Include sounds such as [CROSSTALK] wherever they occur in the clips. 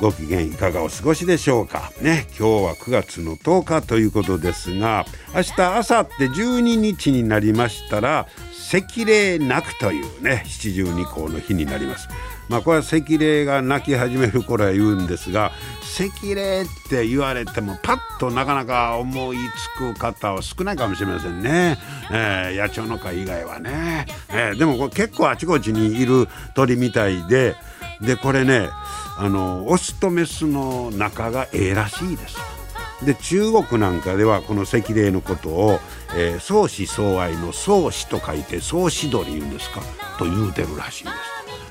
ご機嫌いかがお過ごしでしょうか。ね今日は9月の10日ということですが明日明後日12日になりましたら赤霊泣くというね七十二候の日になります。まあこれは赤霊が泣き始める頃は言うんですが赤霊って言われてもパッとなかなか思いつく方は少ないかもしれませんね、えー、野鳥の会以外はね、えー、でもこれ結構あちこちにいる鳥みたいででこれねあのオスとメスの仲がええらしいです。で中国なんかではこの赤霊のことを、えー、相思相愛の相思と書いて相思鳥言うんですか？と言うてるらしいです。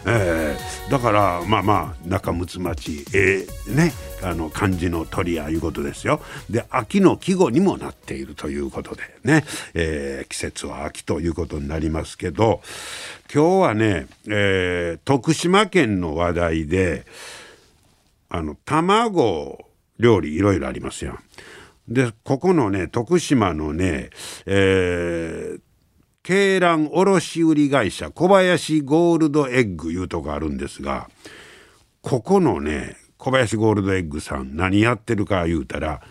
えー、だからまあまあ仲睦まちえー、ねあの漢字の鳥やいうことですよ。で秋の季語にもなっているということでね、えー、季節は秋ということになりますけど今日はね、えー、徳島県の話題であの卵料理いろいろありますよ。でここのね徳島のね、えー、鶏卵卸売会社小林ゴールドエッグいうとこあるんですがここのね小林ゴールドエッグさん何やってるか言うたら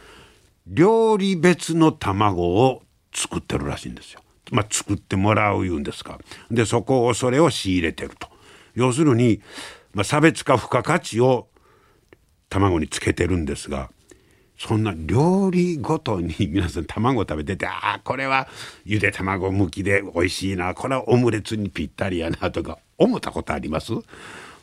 料理別の卵を作ってるらしいんですよ。まあ、作ってもらう言うんですか。でそこをそれを仕入れてると。要するに、まあ、差別化付加価値を卵につけてるんですがそんな料理ごとに皆さん卵食べててああこれはゆで卵向きで美味しいなこれはオムレツにぴったりやなとか思ったことあります？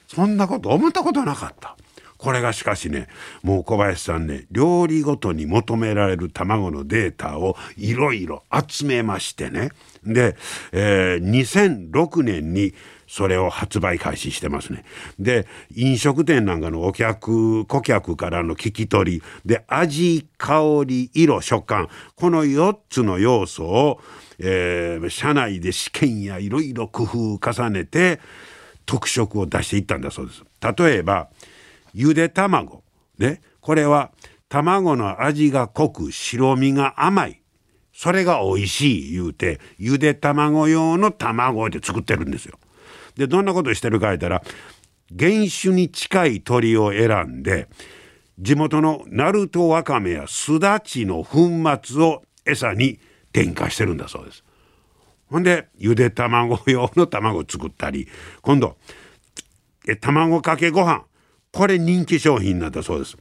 そんなこと思ったことなかった。これがしかしねもう小林さんね料理ごとに求められる卵のデータをいろいろ集めましてねで、えー、2006年にそれを発売開始してますね。で飲食店なんかのお客顧客からの聞き取りで味香り色食感この4つの要素を、えー、社内で試験やいろいろ工夫を重ねて特色を出していったんだそうです。例えばゆで卵ねこれは卵の味が濃く白身が甘いそれが美味しい言うてゆで卵用の卵で作ってるんですよ。でどんなことしてるか言ったら原種に近い鳥を選んで地元のナルトワカメやスダチの粉末を餌に添加してるんだそうです。ほんでゆで卵用の卵を作ったり今度え卵かけご飯これ人気商品なんだそうです。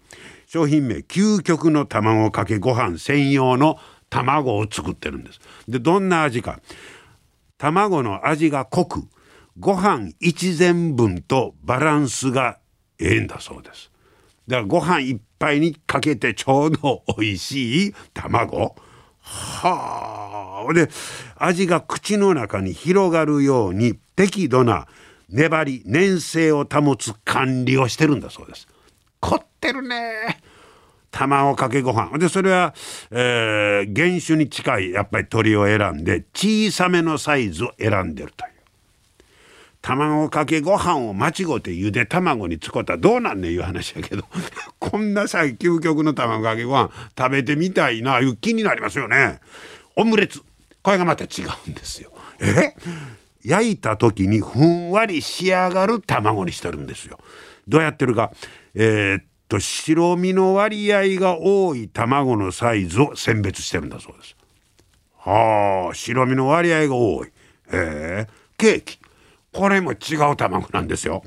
商品名究極の卵かけご飯専用の卵を作ってるんです。でどんな味か卵の味が濃くご飯一膳分とバランスがええんだそうです。だからご飯いっぱいにかけてちょうど美味しい卵。はあ。で味が口の中に広がるように適度な粘り粘性を保つ管理をしてるんだそうです。凝ってるね。卵かけご飯でそれは、えー、原種に近いやっぱり鳥を選んで小さめのサイズを選んでるという。卵かけご飯を間違うてゆで卵に使ったらどうなんねんいう話やけど [LAUGHS] こんなさ究極の卵かけご飯食べてみたいないう気になりますよね。オムレツこれがまた違うんですよ。え？焼いた時にふんわり仕上がる卵にしてるんですよ。どうやってるか、えー、っと白身の割合が多い卵のサイズを選別してるんだそうです。はあ白身の割合が多い。え、ケーキこれも違う卵なんですよ。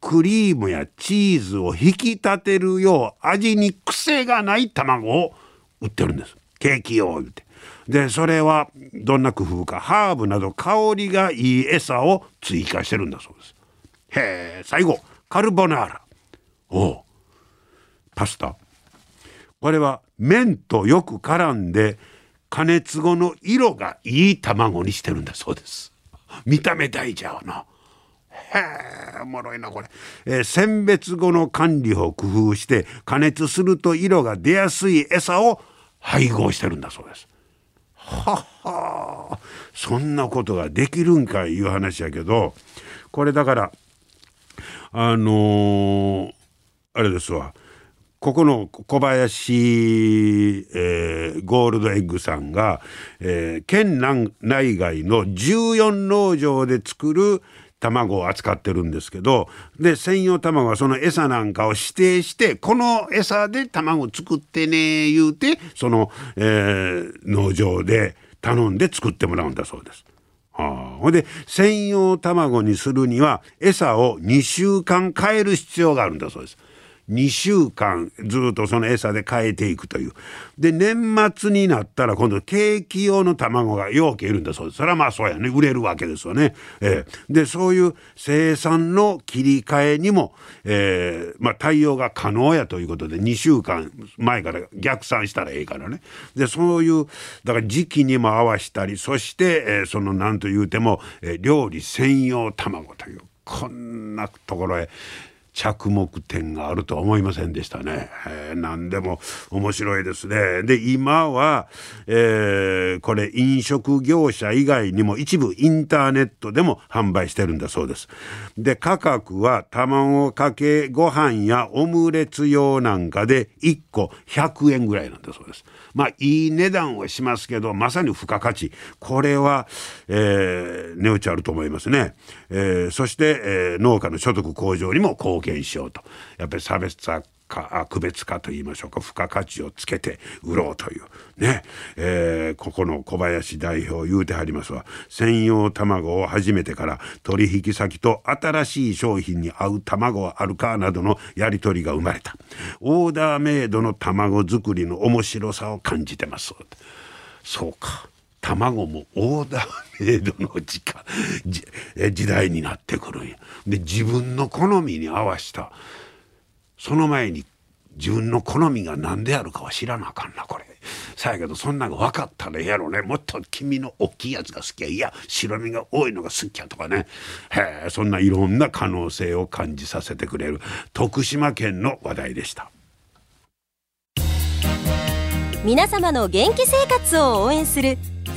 クリームやチーズを引き立てるよう味に癖がない卵を売ってるんです。ケーキ用言うて。でそれはどんな工夫かハーブなど香りがいい餌を追加してるんだそうです。へえ最後カルボナーラおパスタこれは麺とよく絡んで加熱後の色がいい卵にしてるんだそうです。見た目大事やな。へへえおもろいなこれ、えー、選別後の管理を工夫して加熱すると色が出やすい餌を配合してるんだそうです。はは。そんなことができるんかいう話やけどこれだからあのー、あれですわ。ここの小林、えー、ゴールドエッグさんが、えー、県内外の14農場で作る卵を扱ってるんですけどで専用卵はその餌なんかを指定してこの餌で卵作ってね言うてその、えー、農場で頼んで作ってもらうんだそうです。はあ、ほんで専用卵にするには餌を2週間変える必要があるんだそうです。2週間ずっとその餌で変えていくという。で、年末になったら今度ケーキ用の卵がようけいるんだそうです。それはまあそうやね。売れるわけですよね。えー、で、そういう生産の切り替えにも、えー、まあ対応が可能やということで2週間前から逆算したらええからね。で、そういう、だから時期にも合わしたり、そして、えー、その何と言うても、え、料理専用卵という、こんなところへ、着目点があるとは思いませんでしたね。えー、何でも面白いですね。で今は、えー、これ飲食業者以外にも一部インターネットでも販売してるんだそうです。で価格は卵かけご飯やオムレツ用なんかで1個100円ぐらいなんだそうです。まあいい値段はしますけどまさに付加価値これは、えー、値打ちあると思いますね。えー、そして、えー、農家の所得向上にも貢献しようとやっぱり差別化か区別化といいましょうか付加価値をつけて売ろうという。ね、えー、ここの小林代表言うてはりますわ。専用卵を始めてから取引先と新しい商品に合う卵はあるかなどのやり取りが生まれた。オーダーメイドの卵作りの面白さを感じてます。そうか。卵もオーダーメイドの時間 [LAUGHS] 時代になってくるんや。で自分の好みに合わした。その前に自分の好みが何であるかは知らなあかんなこれ。さやけどそんなんが分かったらええやろね。もっと君の大きいやつが好きや。いや白身が多いのが好きやとかね。へえそんないろんな可能性を感じさせてくれる。徳島県の話題でした。皆様の元気生活を応援する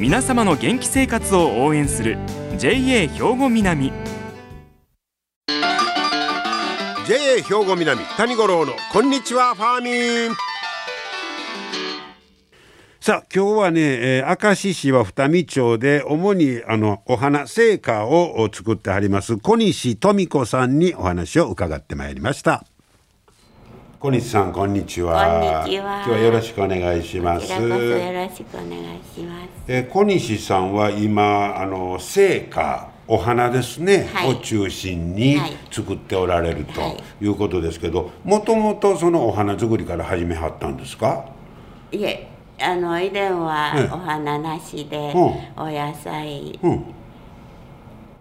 皆様の元気生活を応援する JA 兵庫南 JA 兵庫南谷五郎のこんにちはファーミンさあ今日はね、えー、明石市は二見町で主にあのお花製菓を作ってあります小西富子さんにお話を伺ってまいりました。小西さんこんにちは。こんにちは。今日はよろしくお願いします。よろしくお願いします。え小西さんは今あの成果お花ですね、はい、を中心に作っておられるということですけど、もともとそのお花作りから始めはったんですか？いえ、あの以前はお花なしで、お野菜。うん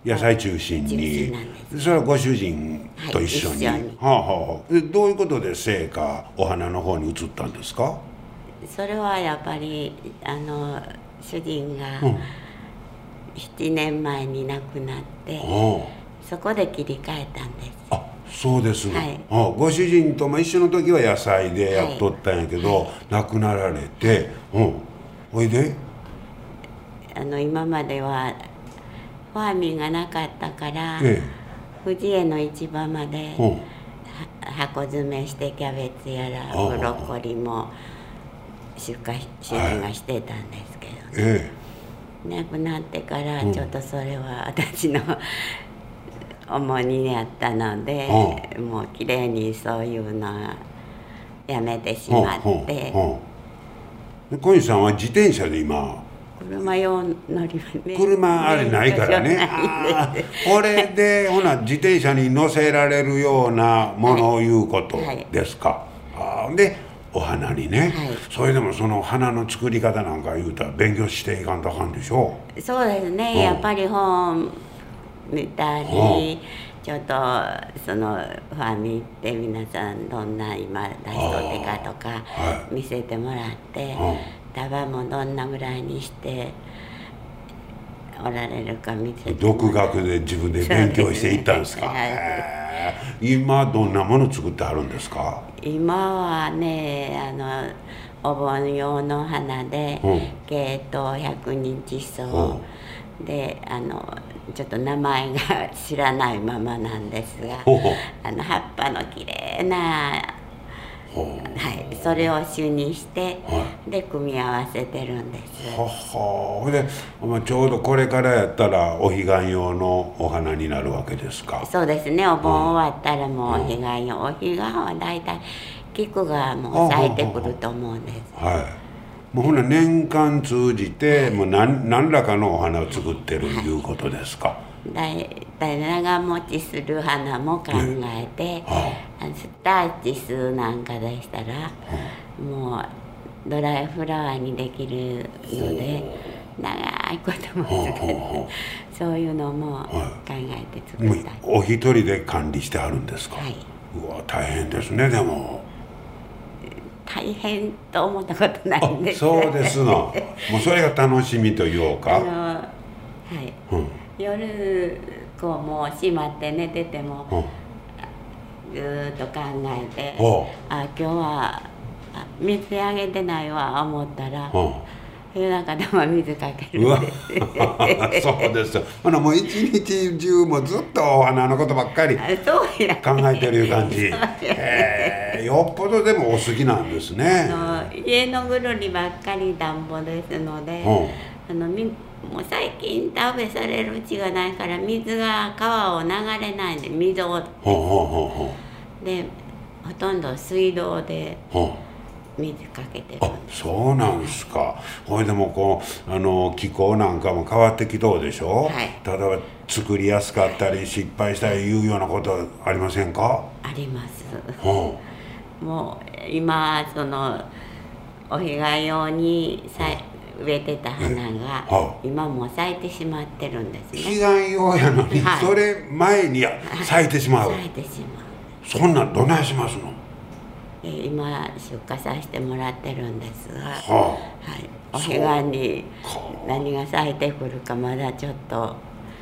野菜中心に。それはご主人と一緒に,、はあはあ、どういうことで成果お花の方に移ったんですか？それはやっぱりあの主人が7年前に亡くなって、うん、そこで切り替えたんです。あそうですね、はい、あご主人とも一緒の時は野菜でやっとったんやけど、亡くなられてうん。ほいで？あの今まではファーミンがなかったから、ええ、富士の市場まで箱詰めしてキャベツやらブロッコリーも出荷主人がしてたんですけど、ね、ええ、亡くなってからちょっとそれは私の重荷やったので、もうきれいにそういうのはやめてしまって。小西さんは自転車で今車用乗り場ね。車あれないからね。[LAUGHS] あこれで [LAUGHS] ほな自転車に乗せられるようなものを言うことですか、はい、あでお花にね、はい、それでもその花の作り方なんか言うたら勉強していかんとあかんでしょう。そうですね、うん、やっぱり本見たり、ちょっとそのファミって皆さんどんな今出しとってかとか見せてもらって、束もどんなぐらいにしておられるか見て独学で自分で勉強していったんですか、はい、今どんなもの作ってあるんですか？今はねあのお盆用の花で、うん、系統百日草、うん、であのちょっと名前が知らないままなんですがあの葉っぱのきれいなはい、それを主にして、はい、で組み合わせてるんです。はは。で、まあ、ちょうどこれからやったらお彼岸用のお花になるわけですか。そうですね。お盆終わったらもうお彼岸用、お彼岸は大体菊がもう咲いてくると思うんです。はい。もうほな年間通じてもう何何らかのお花を作ってるいうことですか、はい長持ちする花も考えて、スターチスなんかでしたら、もうドライフラワーにできるので長いことも作るそういうのも考えて作りた。い、お一人で管理してあるんですか、はい、うわ大変ですねでも。大変と思ったことないんです。そうですのもうそれが楽しみと言おうか。あのはい、うん夜こうもう閉まって寝てても、ずっと考えてあ今日は水あげてないわ思ったら。夜中でも水かける [LAUGHS] そうですよ。あのもう一日中もずっとお花のことばっかり考えてるいう感じ。えよっぽどでもお好きなんですね。家のぐるりばっかり田んぼですので、あのもう最近田植えされるうちがないから水が川を流れないんで水を。でほとんど水道で水かけてる。あそうなんですか。ほいでもこうあの気候なんかも変わってきとうでしょ、はい、例えば作りやすかったり失敗したりいうようなことありませんか？あります、もう今そのお彼岸用にさ、植えてた花が今もう咲いてしまってるんですね。彼岸用やのに、それ前に咲いてしまう、咲いてしまう。そんなんどないしますの？今出荷させてもらってるんですが、はあ、はい、お彼岸に何が咲いてくるかまだちょっと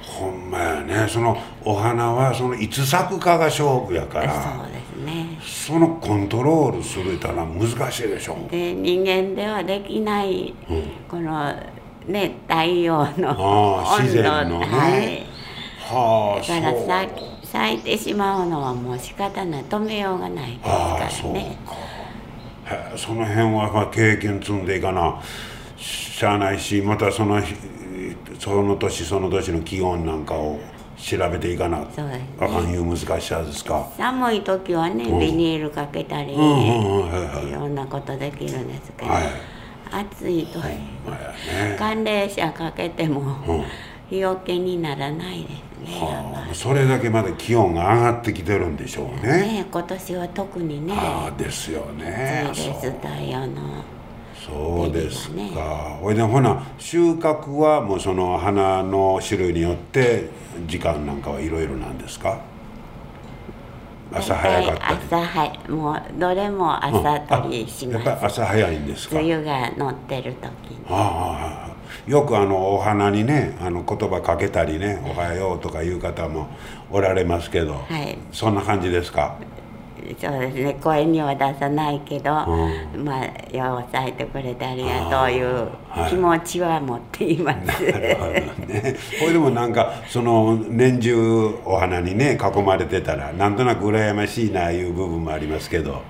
ほんまやね。そのお花はそのいつ咲くかが勝負やから。そうですね。そのコントロールするたら難しいでしょ。で人間ではできない、うん、このね太陽のあ自然のね、はい、はあだから咲いてしまうのはもう仕方ない。止めようがないですからね。その辺は経験積んでいかなしゃあないしまたそのその年その年の気温なんかを調べていかな。あかんいう難しさですか。寒い時はね、ビニールかけたり、いろんなことできるんですけど、はい、暑いと、ね、寒冷車かけても、日よけにならないですね、はあ、それだけまで気温が上がってきてるんでしょうね。ね今年は特にねですよね。暑いです太陽のそうですか。ほいでほな収穫はもうその花の種類によって時間なんかはいろいろなんですか？朝早かったり。朝早もうどれも朝取りします、やっぱ朝早いんですか？梅雨が乗ってる時に。ああよくあのお花にねあの言葉かけたりね「おはよう」とかいう方もおられますけど、はい、そんな感じですか？そうですね。声には出さないけど、うん、まあよう抑えてくれてありがとういう気持ちは持っています。[LAUGHS] なるほどね。これでもなんかその年中お花にね囲まれてたらなんとなく羨ましいないう部分もありますけど。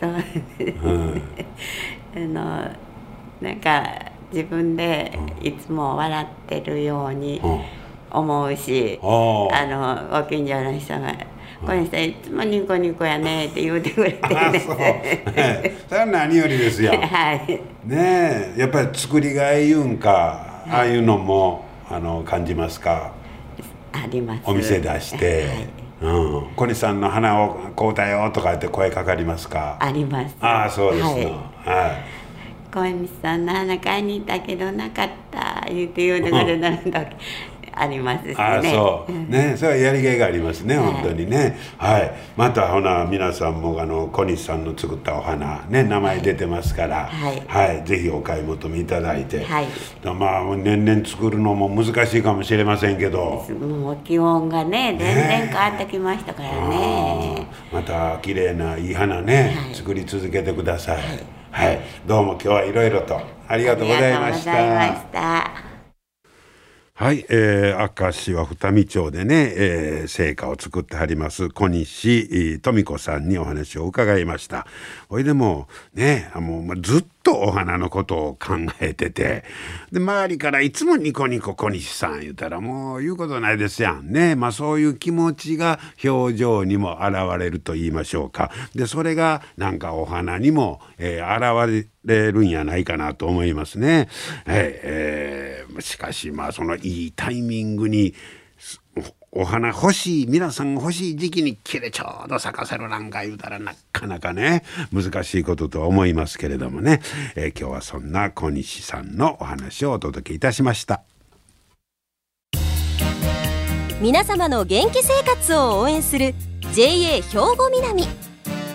そうです、うん、あのなんか自分でいつも笑ってるように思うし、うん、あのご近所の人がこれさいつもニコニコやねって言うてくれて、あそう、はい、それは何よりですよ。[LAUGHS] はい。ねえ。やっぱり作りがいいうんかああいうのもあの感じますか？あります。お店出して、うん、小西さんの花を買うたよとか言って声かかりますか？あります。ああそうですの、はい。はい。小西さんの花買いに行ったけどなかった言って言うてくれた時ありますしね。ああそう。ねそれはやりがいがありますねはい。本当にね。はい。またほな皆さんもあの小西さんの作ったお花ね名前出てますからはい。ぜひお買い求めいただいて、はい。まあ年々作るのも難しいかもしれませんけど。もう気温がね全然変わってきましたからね。あー。また綺麗ないい花ね、はい。作り続けてください。はい、どうも今日はいろいろとありがとうございましありがとうございまたしたはい、えー、明石は二見町でね、えー、成果を作ってはります小西富子さんにお話を伺いました。ほいでもね、もうずっとお花のことを考えてて、で周りからいつもニコニコ小西さん言ったらもう言うことないですやんね。まあそういう気持ちが表情にも現れると言いましょうか。でそれがなんかお花にも、えー、現れるんやないかなと思いますね。はい、えーしかしまあそのいいタイミングにお花欲しい皆さん欲しい時期に切れちょうど咲かせるなんか言うたらなかなかね難しいこととは思いますけれどもね、えー今日はそんな小西さんのお話をお届けいたしました。皆様の元気生活を応援する JA 兵庫南。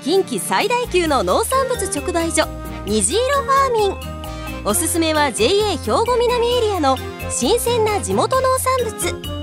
近畿最大級の農産物直売所虹色ファーミン。おすすめは JA 兵庫南エリアの新鮮な地元農産物。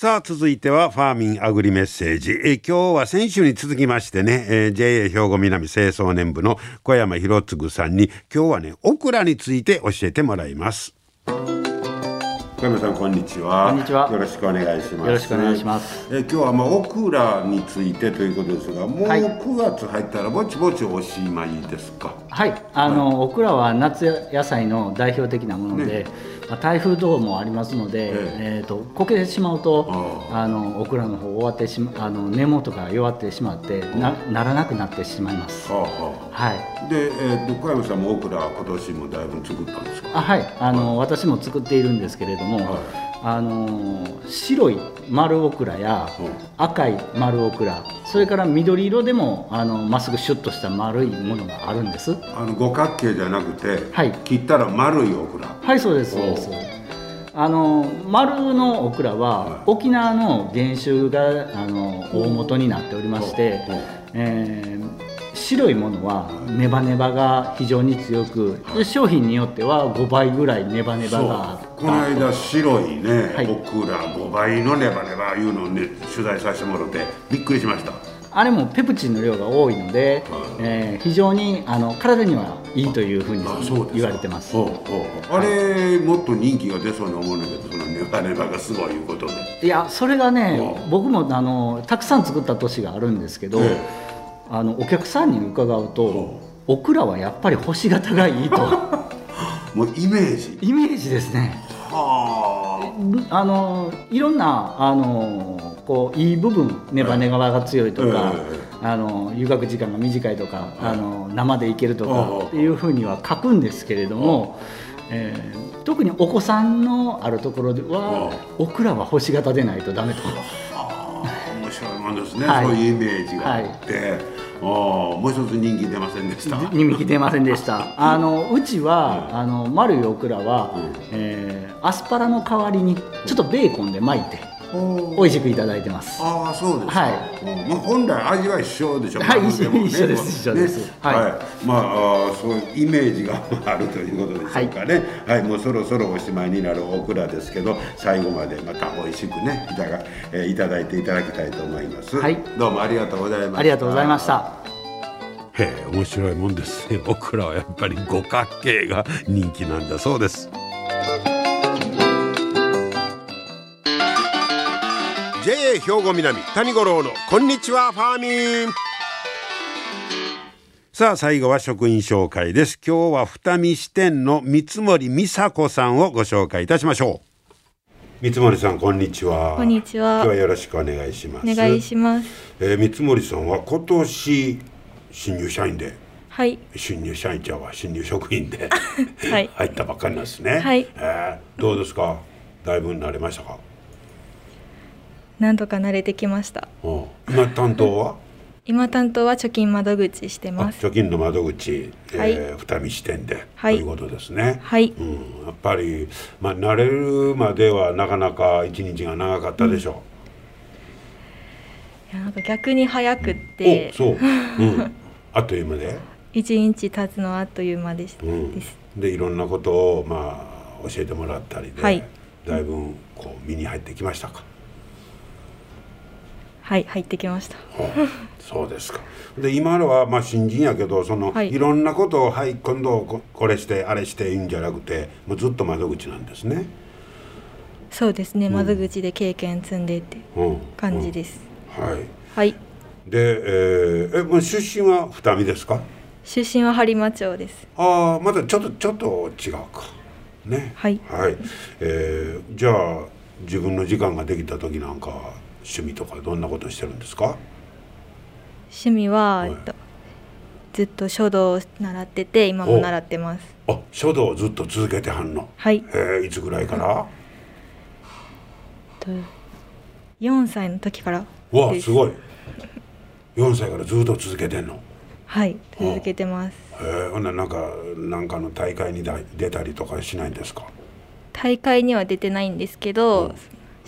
さあ続いてはファーミンアグリメッセージ。え今日は先週に続きましてね、えー JA 兵庫南清掃年部の小山博次さんに今日はねオクラについて教えてもらいます。小山さんこんにちは。こんにちは。よろしくお願いします。よろしくお願いします。えー今日はまあオクラについてということですがもうはい。9月入ったらぼちぼちおしまいですか、はい、あの、オクラは夏野菜の代表的なもので、まあ、台風等もありますので、ええ。ーとこけてしまうとああ。のオクラの方終わってしまあの根元が弱ってしまってなならなくなってしまいます。はあ。ははい。あ、で、えー、と小山さんもオクラ今年もだいぶ作ったんですか？あはい。あの、私も作っているんですけれども、はい。あの白い丸オクラやうん。赤い丸オクラそれから緑色でもあのまっすぐシュッとした丸いものがあるんです。あの五角形じゃなくて、はい。切ったら丸いオクラ。はいそうですそうです。あの丸のオクラは、はい。沖縄の原種があの大元になっておりまして、えー白いものはネバネバが非常に強く、で商品によっては5倍ぐらいネバネバがあったこの間白いね、はい。オクラ5倍のネバネバいうのをね取材させてもらってびっくりしました。あれもペプチンの量が多いので、はい。えー非常にあの体にはいいというふうに言われてます。あれ、もっと人気が出そうに思うんだけどそのネバネバがすごいいうことで。いやそれがねうん僕もあのたくさん作った年があるんですけど、えあのお客さんに伺うと、う。んオクラはやっぱり星型がいいと [LAUGHS] もうイメージ。イメージですね。はあ。のいろんなあのこういい部分ネバネバが強いとか、えあの湯がく時間が短いとか、あの生でいけるとかっていうふうには書くんですけれども、えー特にお子さんのあるところでは、オクラは星型でないとダメと。あー面白いもんですね、はい。そういうイメージがあって、あーもう一つ人気出ませんでした。[LAUGHS] 人気出ませんでした。あのうちは、あの丸いオクラは、うん。えーアスパラの代わりにちょっとベーコンで巻いて美味しくいただいてます。ああそうですはい。まあ本来味は一緒でしょはい。[LAUGHS] 一緒です。一緒です。ねはい。はい。まああーそういうイメージがあるということでしょうかね。はい、もうそろそろおしまいになるオクラですけど最後までまた美味しくねいただ,、えーいただいていただきたいと思います。はい。どうもありがとうございました。ありがとうございました。へえ面白いもんですね。オクラはやっぱり五角形が人気なんだそうです JA 兵庫南谷五郎のこんにちはファーミン。さあ最後は職員紹介です。今日は二見支店の三森美佐子さんをご紹介いたしましょう。三森さんこんにちは。こんにちは。今日はよろしくお願いします。お願いします。えー、三森さんは今年新入社員ではい、新入社員ちゃうわ新入職員で [LAUGHS] はい。入ったばっかりなんですね。はい。えーどうですか？だいぶ慣れましたか？なんとか慣れてきました。うん今担当は？[LAUGHS] 今担当は貯金窓口してあます。貯金の窓口、はいえー二見支店で、はいということですね。はい、うん、やっぱり、まあ、慣れるまではなかなか一日が長かったでしょいやなんか逆に早くっう。てお、そう、[LAUGHS] うん、あっという間で。一日経つのはあっという間でした。うん。でいろんなことをまあ教えてもらったりで、はいだいぶこう身に入ってきましたか。はい、入ってきました。はあそうですか。で今のはまあ新人やけどその、はいい、ろんなことをはい今度ここれしてあれしていいんじゃなくてもうずっと窓口なんですね。そうですね、窓口で経験積んでってうん、感じです。うんはい。はい、で、えー、えもう出身は二見ですか？出身は播磨町です。ああまたちょっとちょっと違うか。ね。はいはい。えー、じゃあ自分の時間ができた時なんか趣味とかどんなことしてるんですか？趣味は、はいえっと、ずっと書道を習ってて、今も習ってます。あ書道をずっと続けてはんの？はい、えー、いつぐらいから？と4歳の時からわあですごい。4歳からずっと続けてんの？はい、続けてます。えー、ほんならなんかなんかの大会にだ出たりとかしないんですか？大会には出てないんですけど、うん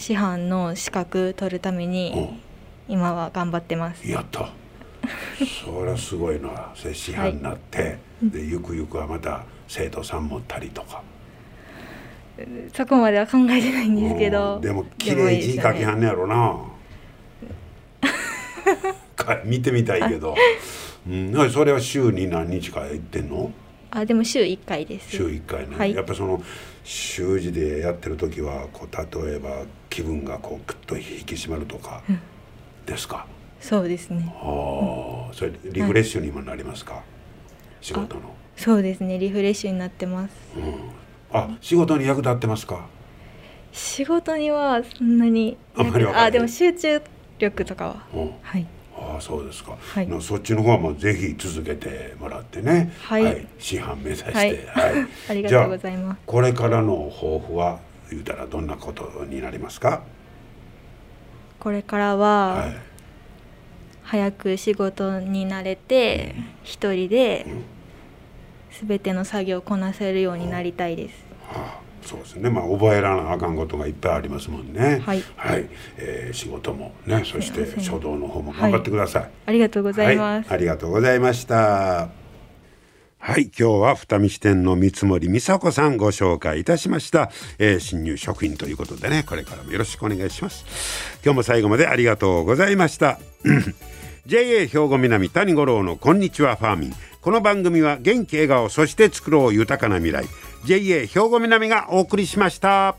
師範の資格取るために今は頑張ってます。やった。そりゃすごいな。接師範になって、でゆくゆくはまた生徒さん持ったりとか。そこまでは考えてないんですけど、うんでも綺麗に字書きはんねやろな。[LAUGHS] か見てみたいけど。うん、それは週に何日か行ってんの？あでも週1回です。週1回ね、はい。やっぱその習字でやってる時はこう例えば気分がこうグッと引き締まるとかですか、そうですね。ああそれリフレッシュにもなりますか、仕事の。そうですね。リフレッシュになってます。あ仕事に役立ってますか？仕事にはそんなにあんまりわかんない。あでも集中力とかは。うん。はいそうですか、はい。なそっちの方はもうぜひ続けてもらってね。はい。師範目指して、はい。はい。[LAUGHS] ありがとうございます。これからの抱負は言うたらどんなことになりますか？これからは、はい。早く仕事に慣れて一人で全ての作業をこなせるようになりたいです。はあ、そうですね。まあ覚えらなあかんことがいっぱいありますもんね。はいえー仕事もね、そして書道の方も頑張ってください。ありがとうございます。はい、ありがとうございました。はい、今日は二見支店の三森美佐子さんご紹介いたしました、えー新入職員ということでね、これからもよろしくお願いします。今日も最後までありがとうございました。[CLEARS THROAT] JA 兵庫南谷五郎のこんにちはファーミン。この番組は元気笑顔そして作ろう豊かな未来。JA 兵庫南がお送りしました。